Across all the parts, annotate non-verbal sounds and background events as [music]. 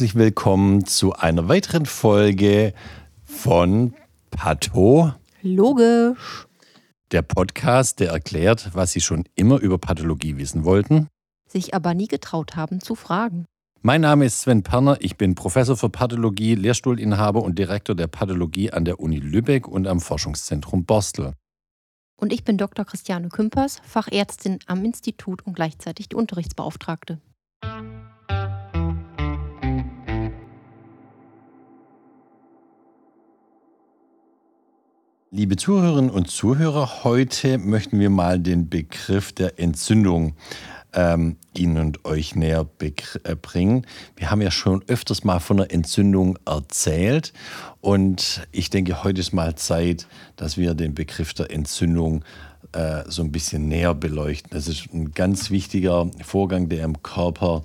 herzlich willkommen zu einer weiteren Folge von Patho. Logisch. Der Podcast, der erklärt, was Sie schon immer über Pathologie wissen wollten, sich aber nie getraut haben zu fragen. Mein Name ist Sven Perner, ich bin Professor für Pathologie, Lehrstuhlinhaber und Direktor der Pathologie an der Uni Lübeck und am Forschungszentrum Borstel. Und ich bin Dr. Christiane Kümpers, Fachärztin am Institut und gleichzeitig die Unterrichtsbeauftragte. Liebe Zuhörerinnen und Zuhörer, heute möchten wir mal den Begriff der Entzündung ähm, Ihnen und euch näher äh, bringen. Wir haben ja schon öfters mal von einer Entzündung erzählt und ich denke, heute ist mal Zeit, dass wir den Begriff der Entzündung äh, so ein bisschen näher beleuchten. Das ist ein ganz wichtiger Vorgang, der im Körper,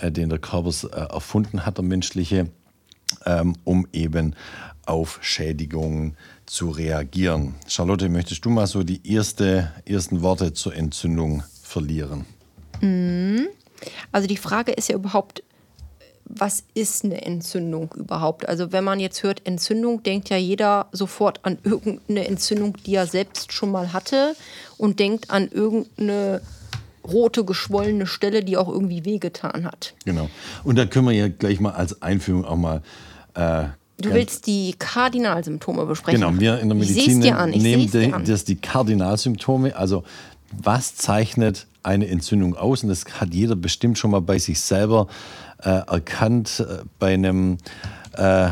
äh, den der Körper äh, erfunden hat, der menschliche, ähm, um eben auf Schädigungen zu reagieren. Charlotte, möchtest du mal so die erste, ersten Worte zur Entzündung verlieren? Mhm. Also die Frage ist ja überhaupt, was ist eine Entzündung überhaupt? Also wenn man jetzt hört Entzündung, denkt ja jeder sofort an irgendeine Entzündung, die er selbst schon mal hatte und denkt an irgendeine rote, geschwollene Stelle, die auch irgendwie wehgetan hat. Genau. Und da können wir ja gleich mal als Einführung auch mal äh, Du willst die Kardinalsymptome besprechen. Genau, wir in der Medizin nehmen die, das die Kardinalsymptome. Also was zeichnet eine Entzündung aus? Und das hat jeder bestimmt schon mal bei sich selber äh, erkannt. Äh, bei einem, äh,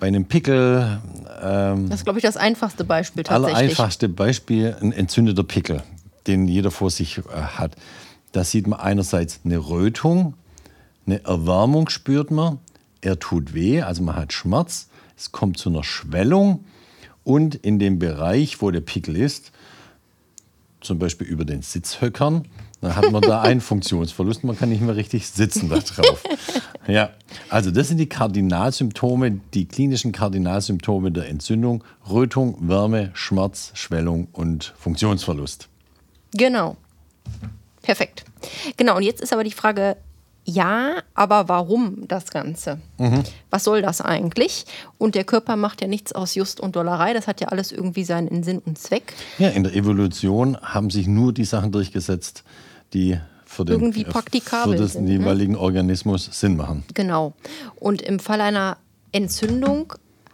bei einem Pickel. Ähm, das ist, glaube ich, das einfachste Beispiel tatsächlich. Das einfachste Beispiel, ein entzündeter Pickel, den jeder vor sich äh, hat. Da sieht man einerseits eine Rötung, eine Erwärmung spürt man, er tut weh, also man hat Schmerz, es kommt zu einer Schwellung und in dem Bereich, wo der Pickel ist, zum Beispiel über den Sitzhöckern, dann hat man da [laughs] einen Funktionsverlust, man kann nicht mehr richtig sitzen da drauf. [laughs] Ja, also das sind die Kardinalsymptome, die klinischen Kardinalsymptome der Entzündung: Rötung, Wärme, Schmerz, Schwellung und Funktionsverlust. Genau. Perfekt. Genau, und jetzt ist aber die Frage, ja, aber warum das Ganze? Mhm. Was soll das eigentlich? Und der Körper macht ja nichts aus Just und Dollerei. Das hat ja alles irgendwie seinen Sinn und Zweck. Ja, in der Evolution haben sich nur die Sachen durchgesetzt, die für den, irgendwie praktikabel für den sind, jeweiligen ne? Organismus Sinn machen. Genau. Und im Fall einer Entzündung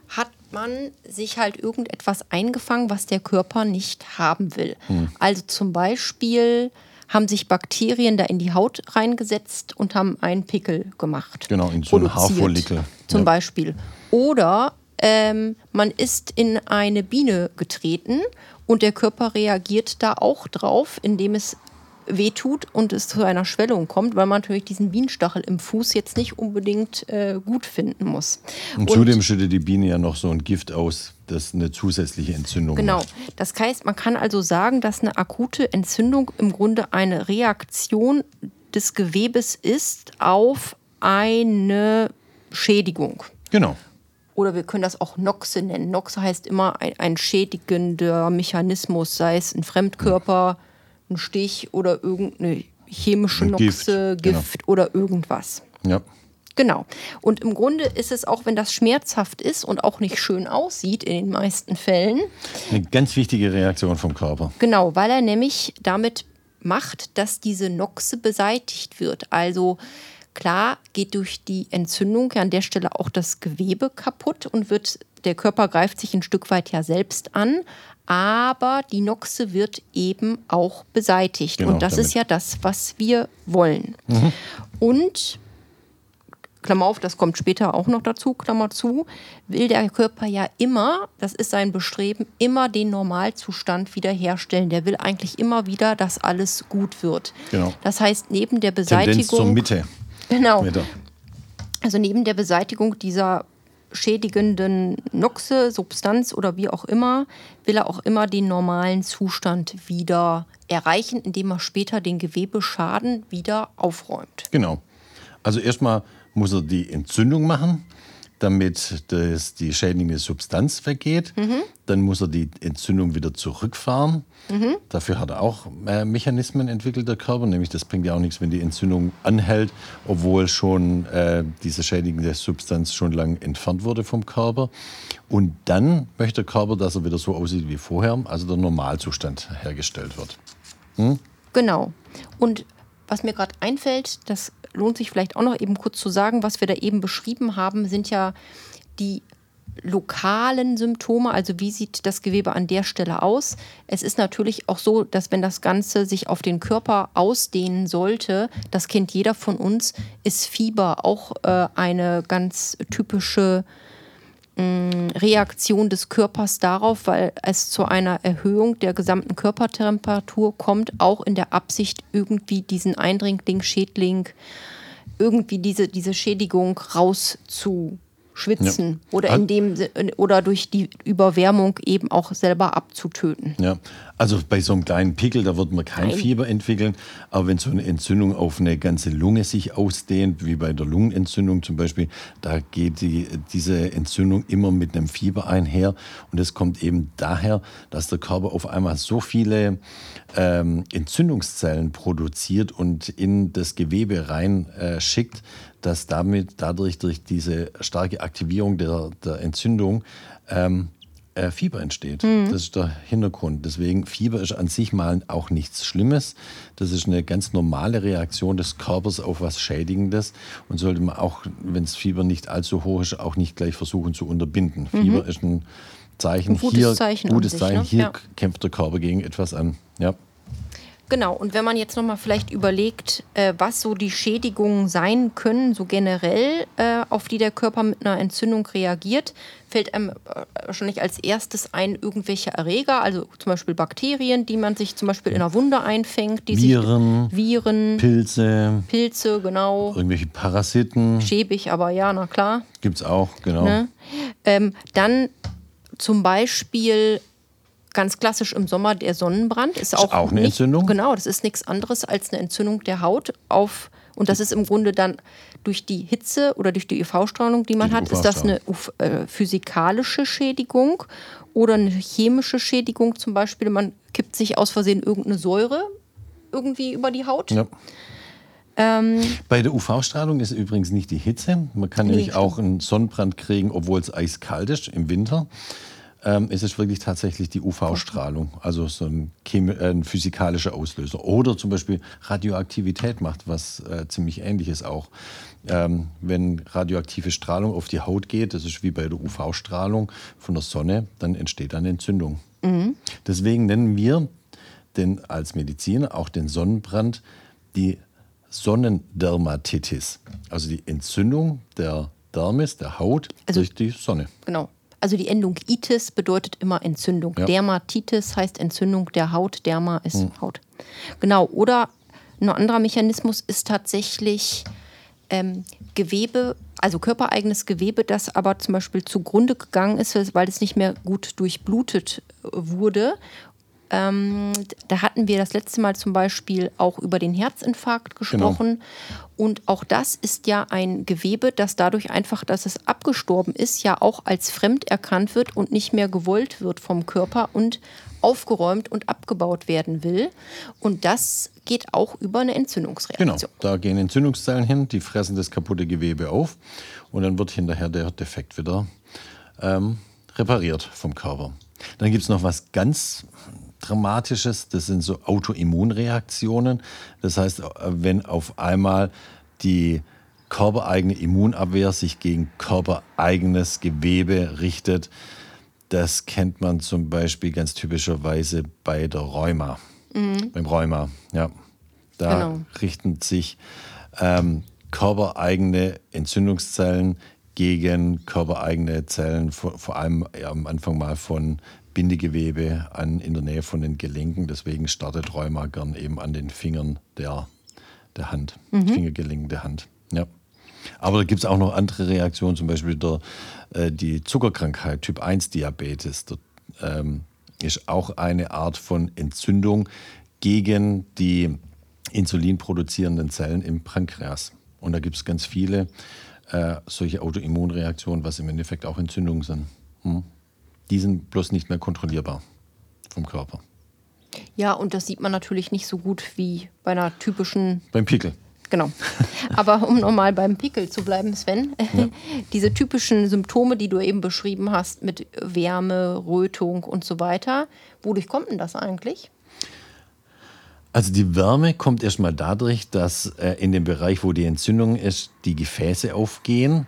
hat man sich halt irgendetwas eingefangen, was der Körper nicht haben will. Mhm. Also zum Beispiel haben sich Bakterien da in die Haut reingesetzt und haben einen Pickel gemacht. Genau, in so einem Haarfollikel. Zum ja. Beispiel. Oder ähm, man ist in eine Biene getreten und der Körper reagiert da auch drauf, indem es wehtut und es zu einer Schwellung kommt, weil man natürlich diesen Bienenstachel im Fuß jetzt nicht unbedingt äh, gut finden muss. Und, und, zudem schüttet die Biene ja noch so ein Gift aus, das eine zusätzliche Entzündung genau. macht. Genau. Das heißt, man kann also sagen, dass eine akute Entzündung im Grunde eine Reaktion des Gewebes ist auf eine Schädigung. Genau. Oder wir können das auch Noxe nennen. Noxe heißt immer ein, ein schädigender Mechanismus, sei es ein Fremdkörper. Mhm ein Stich oder irgendeine chemische Noxe, Gift, Gift genau. oder irgendwas. Ja. Genau. Und im Grunde ist es auch, wenn das schmerzhaft ist und auch nicht schön aussieht in den meisten Fällen. Eine ganz wichtige Reaktion vom Körper. Genau, weil er nämlich damit macht, dass diese Noxe beseitigt wird. Also klar geht durch die Entzündung an der Stelle auch das Gewebe kaputt und wird der Körper greift sich ein Stück weit ja selbst an, aber die Noxe wird eben auch beseitigt. Genau, und das damit. ist ja das, was wir wollen. Mhm. Und Klammer auf, das kommt später auch noch dazu, Klammer zu, will der Körper ja immer, das ist sein Bestreben, immer den Normalzustand wiederherstellen. Der will eigentlich immer wieder, dass alles gut wird. Genau. Das heißt, neben der Beseitigung. Tendenz zur Mitte. Genau. Mitte. Also neben der Beseitigung dieser schädigenden Noxe, Substanz oder wie auch immer, will er auch immer den normalen Zustand wieder erreichen, indem er später den Gewebeschaden wieder aufräumt. Genau. Also erstmal muss er die Entzündung machen, damit das, die schädigende Substanz weggeht. Dann muss er die Entzündung wieder zurückfahren. Dafür hat er auch äh, Mechanismen entwickelt, der Körper. Nämlich, das bringt ja auch nichts, wenn die Entzündung anhält, obwohl schon äh, diese schädigende Substanz schon lang entfernt wurde vom Körper. Und dann möchte der Körper, dass er wieder so aussieht wie vorher, also der Normalzustand hergestellt wird. Genau. Und was mir gerade einfällt, das lohnt sich vielleicht auch noch eben kurz zu sagen, was wir da eben beschrieben haben, sind ja die lokalen Symptome, also wie sieht das Gewebe an der Stelle aus. Es ist natürlich auch so, dass wenn das Ganze sich auf den Körper ausdehnen sollte, das kennt jeder von uns, ist Fieber auch äh, eine ganz typische Reaktion des Körpers darauf, weil es zu einer Erhöhung der gesamten Körpertemperatur kommt, auch in der Absicht, irgendwie diesen Eindringling, Schädling, irgendwie diese, diese Schädigung rauszuschwitzen ja. oder, in dem, oder durch die Überwärmung eben auch selber abzutöten. Ja, also bei so einem kleinen Pickel, da wird man kein Nein. Fieber entwickeln. Aber wenn so eine Entzündung auf eine ganze Lunge sich ausdehnt, wie bei der Lungenentzündung zum Beispiel, da geht die, diese Entzündung immer mit einem Fieber einher. Und das kommt eben daher, dass der Körper auf einmal so viele ähm, Entzündungszellen produziert und in das Gewebe rein äh, schickt, dass damit dadurch durch diese starke Aktivierung der, der Entzündung ähm, äh, Fieber entsteht. Mhm. Das ist der Hintergrund. Deswegen, Fieber ist an sich mal auch nichts Schlimmes. Das ist eine ganz normale Reaktion des Körpers auf was Schädigendes und sollte man auch, wenn das Fieber nicht allzu hoch ist, auch nicht gleich versuchen zu unterbinden. Mhm. Fieber ist ein Zeichen. Ein gutes hier, Zeichen. Gutes sich, Zeichen. Ne? Hier ja. kämpft der Körper gegen etwas an. Ja. Genau, und wenn man jetzt nochmal vielleicht überlegt, äh, was so die Schädigungen sein können, so generell, äh, auf die der Körper mit einer Entzündung reagiert, fällt einem äh, wahrscheinlich als erstes ein irgendwelche Erreger, also zum Beispiel Bakterien, die man sich zum Beispiel in einer Wunde einfängt. Die Viren, sich, Viren, Pilze, Pilze, genau. Irgendwelche Parasiten. Schäbig, aber ja, na klar. Gibt es auch, genau. Ne? Ähm, dann zum Beispiel ganz klassisch im Sommer der Sonnenbrand. Ist auch, ist auch eine nicht, Entzündung? Genau, das ist nichts anderes als eine Entzündung der Haut auf. Und das ist im Grunde dann durch die Hitze oder durch die UV-Strahlung, die man die hat, ist das eine äh, physikalische Schädigung oder eine chemische Schädigung. Zum Beispiel, man kippt sich aus Versehen irgendeine Säure irgendwie über die Haut. Ja. Ähm, Bei der UV-Strahlung ist übrigens nicht die Hitze. Man kann nee, nämlich auch einen Sonnenbrand kriegen, obwohl es eiskalt ist im Winter ähm, ist es wirklich tatsächlich die UV-Strahlung, also so ein, äh, ein, physikalischer Auslöser. Oder zum Beispiel Radioaktivität macht was äh, ziemlich Ähnliches auch. Ähm, wenn radioaktive Strahlung auf die Haut geht, das ist wie bei der UV-Strahlung von der Sonne, dann entsteht eine Entzündung. Mhm. Deswegen nennen wir den, als Mediziner auch den Sonnenbrand die Sonnendermatitis, also die Entzündung der Dermis, der Haut also, durch die Sonne. Genau. Also die Endung itis bedeutet immer Entzündung. Ja. Dermatitis heißt Entzündung der Haut. Derma ist hm. Haut. Genau. Oder ein anderer Mechanismus ist tatsächlich ähm, Gewebe, also körpereigenes Gewebe, das aber zum Beispiel zugrunde gegangen ist, weil es nicht mehr gut durchblutet wurde ähm, da hatten wir das letzte Mal zum Beispiel auch über den Herzinfarkt genau. gesprochen. Genau. Und auch das ist ja ein Gewebe, das dadurch einfach, dass es abgestorben ist, ja auch als fremd erkannt wird und nicht mehr gewollt wird vom Körper und aufgeräumt und abgebaut werden will. Und das geht auch über eine Entzündungsreaktion. Genau, da gehen Entzündungszellen hin, die fressen das kaputte Gewebe auf und dann wird hinterher der Defekt wieder ähm, repariert vom Körper. Dann gibt es noch was ganz Dramatisches, das sind so Autoimmunreaktionen. Das heißt, wenn auf einmal die körpereigene Immunabwehr sich gegen körpereigenes Gewebe richtet, das kennt man zum Beispiel ganz typischerweise bei der Rheuma. Mhm. Beim Rheuma, ja. Da genau. richten sich ähm, körpereigene Entzündungszellen gegen körpereigene Zellen, vor, vor allem ja, am Anfang mal von Bindegewebe an, in der Nähe von den Gelenken. Deswegen startet Rheuma gern eben an den Fingern der, der Hand, mhm. Fingergelenken der Hand. Ja. Aber da gibt es auch noch andere Reaktionen, zum Beispiel der, äh, die Zuckerkrankheit, Typ 1 Diabetes. Das ähm, ist auch eine Art von Entzündung gegen die insulinproduzierenden Zellen im Pankreas. Und da gibt es ganz viele äh, solche Autoimmunreaktionen, was im Endeffekt auch Entzündungen sind. Hm? Die sind bloß nicht mehr kontrollierbar vom Körper. Ja, und das sieht man natürlich nicht so gut wie bei einer typischen. Beim Pickel. Genau. [laughs] Aber um nochmal beim Pickel zu bleiben, Sven, ja. [laughs] diese typischen Symptome, die du eben beschrieben hast, mit Wärme, Rötung und so weiter, wodurch kommt denn das eigentlich? Also die Wärme kommt erstmal dadurch, dass äh, in dem Bereich, wo die Entzündung ist, die Gefäße aufgehen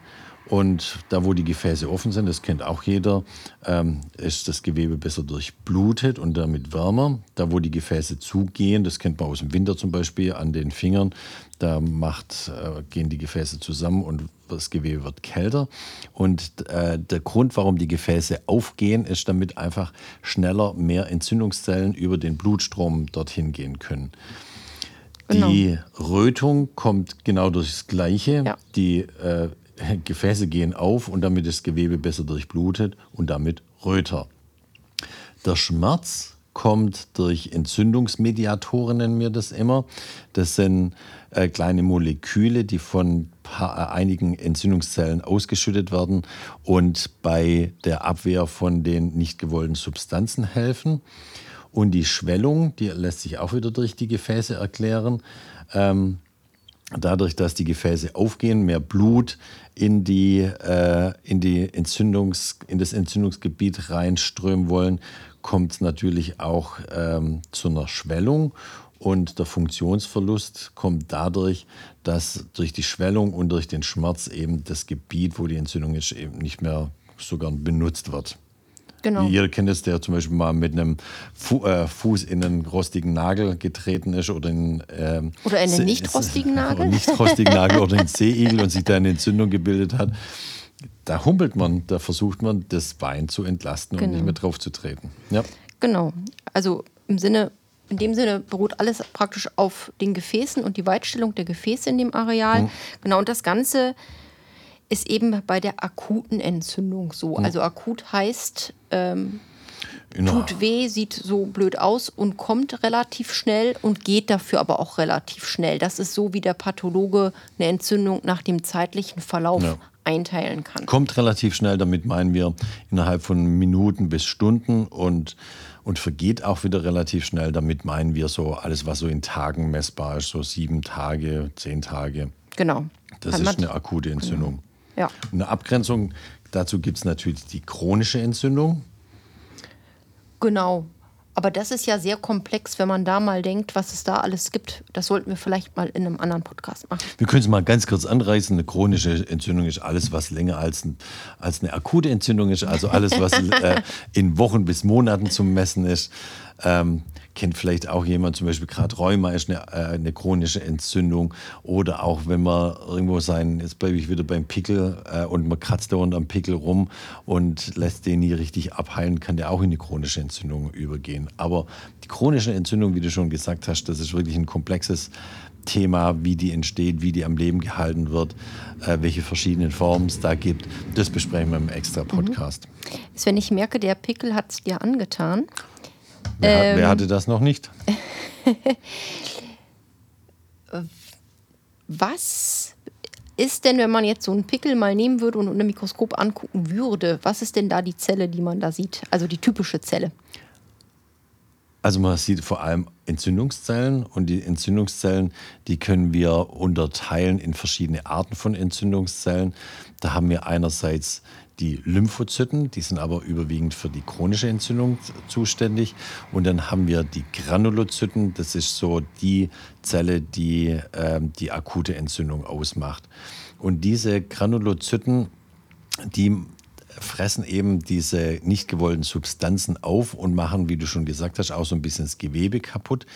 und da, wo die Gefäße offen sind, das kennt auch jeder, ähm, ist das Gewebe besser durchblutet und damit wärmer. Da, wo die Gefäße zugehen, das kennt man aus dem Winter zum Beispiel an den Fingern, da macht, äh, gehen die Gefäße zusammen und das Gewebe wird kälter. Und äh, der Grund, warum die Gefäße aufgehen, ist, damit einfach schneller mehr Entzündungszellen über den Blutstrom dorthin gehen können. Genau. Die Rötung kommt genau durch das Gleiche. Ja. Die äh, [laughs] Gefäße gehen auf und damit das Gewebe besser durchblutet und damit röter. Der Schmerz kommt durch Entzündungsmediatoren, nennen wir das immer. Das sind äh, kleine Moleküle, die von paar, äh, einigen Entzündungszellen ausgeschüttet werden und bei der Abwehr von den nicht gewollten Substanzen helfen. Und die Schwellung, die lässt sich auch wieder durch die Gefäße erklären. Ähm, dadurch, dass die Gefäße aufgehen, mehr Blut in, die, äh, in, die Entzündungs-, in das Entzündungsgebiet reinströmen wollen, kommt es natürlich auch ähm, zu einer Schwellung. Und der Funktionsverlust kommt dadurch, dass durch die Schwellung und durch den Schmerz eben das Gebiet, wo die Entzündung ist, eben nicht mehr sogar benutzt wird. Genau. Jeder kennt es, der zum Beispiel mal mit einem Fu äh, Fuß in einen rostigen Nagel getreten ist oder in ähm, oder einen nicht [laughs] rostigen Nagel, nicht rostigen Nagel oder einen [laughs] Seeigel und sich da eine Entzündung gebildet hat. Da humpelt man, da versucht man, das Bein zu entlasten genau. und nicht mehr drauf zu treten. Ja. Genau. Also im Sinne in dem Sinne beruht alles praktisch auf den Gefäßen und die Weitstellung der Gefäße in dem Areal. Mhm. Genau, und das Ganze ist eben bei der akuten Entzündung so. Also akut heißt, ähm, tut weh, sieht so blöd aus und kommt relativ schnell und geht dafür aber auch relativ schnell. Das ist so, wie der Pathologe eine Entzündung nach dem zeitlichen Verlauf ja. einteilen kann. Kommt relativ schnell, damit meinen wir innerhalb von Minuten bis Stunden und, und vergeht auch wieder relativ schnell. Damit meinen wir so alles, was so in Tagen messbar ist, so sieben Tage, zehn Tage. Genau. Das ist eine akute Entzündung. Ja. Eine Abgrenzung dazu gibt es natürlich die chronische Entzündung. Genau. Aber das ist ja sehr komplex, wenn man da mal denkt, was es da alles gibt. Das sollten wir vielleicht mal in einem anderen Podcast machen. Wir können es mal ganz kurz anreißen. Eine chronische Entzündung ist alles, was länger als, ein, als eine akute Entzündung ist. Also alles, was [laughs] äh, in Wochen bis Monaten zu messen ist. Ähm, kennt vielleicht auch jemand, zum Beispiel gerade Rheuma ist eine, äh, eine, chronische Entzündung oder auch wenn man irgendwo sein, jetzt bleibe ich wieder beim Pickel äh, und man kratzt dauernd am Pickel rum und lässt den nie richtig abheilen, kann der auch in eine chronische Entzündung übergehen. Aber die chronische Entzündung, wie du schon gesagt hast, das ist wirklich ein komplexes Thema, wie die entsteht, wie die am Leben gehalten wird, äh, welche verschiedenen Formen es da gibt. Das besprechen wir im extra. Podcast. Mhm. Wenn ich merke, der Pickel hat es dir angetan, Wer, ähm, wer hatte das noch nicht? [laughs] was ist denn, wenn man jetzt so einen Pickel mal nehmen würde und unter dem Mikroskop angucken würde, was ist denn da die Zelle, die man da sieht? Also die typische Zelle. Also man sieht vor allem Entzündungszellen und die Entzündungszellen, die können wir unterteilen in verschiedene Arten von Entzündungszellen. Da haben wir einerseits die Lymphozyten, die sind aber überwiegend für die chronische Entzündung zuständig. Und dann haben wir die Granulozyten, das ist so die Zelle, die äh, die akute Entzündung ausmacht. Und diese Granulozyten, die fressen eben diese nicht gewollten Substanzen auf und machen, wie du schon gesagt hast, auch so ein bisschen das Gewebe kaputt.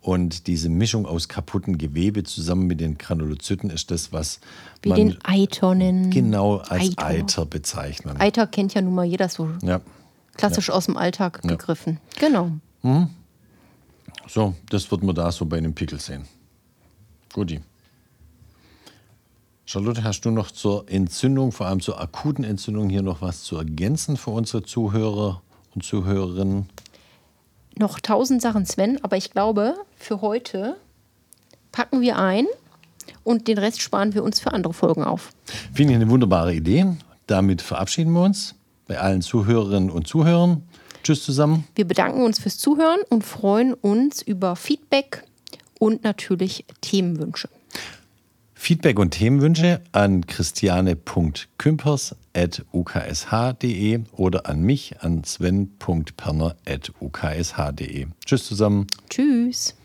Und diese Mischung aus kaputten Gewebe zusammen mit den Granulozyten ist das, was wie man den Eiter nennen. Genau als Eiter. Eiter bezeichnen. Eiter kennt ja nun mal jeder so ja. klassisch ja. aus dem Alltag ja. gegriffen. Genau. Mhm. So, das wird man da so bei einem Pickel sehen. Guti. Charlotte, hast du noch zur Entzündung, vor allem zur akuten Entzündung, hier noch was zu ergänzen für unsere Zuhörer und Zuhörerinnen? Noch tausend Sachen, Sven, aber ich glaube, für heute packen wir ein und den Rest sparen wir uns für andere Folgen auf. Finde ich eine wunderbare Idee. Damit verabschieden wir uns bei allen Zuhörerinnen und Zuhörern. Tschüss zusammen. Wir bedanken uns fürs Zuhören und freuen uns über Feedback und natürlich Themenwünsche. Feedback und Themenwünsche an christiane.kümpers.uksh.de oder an mich an sven.perner.uksh.de. Tschüss zusammen. Tschüss.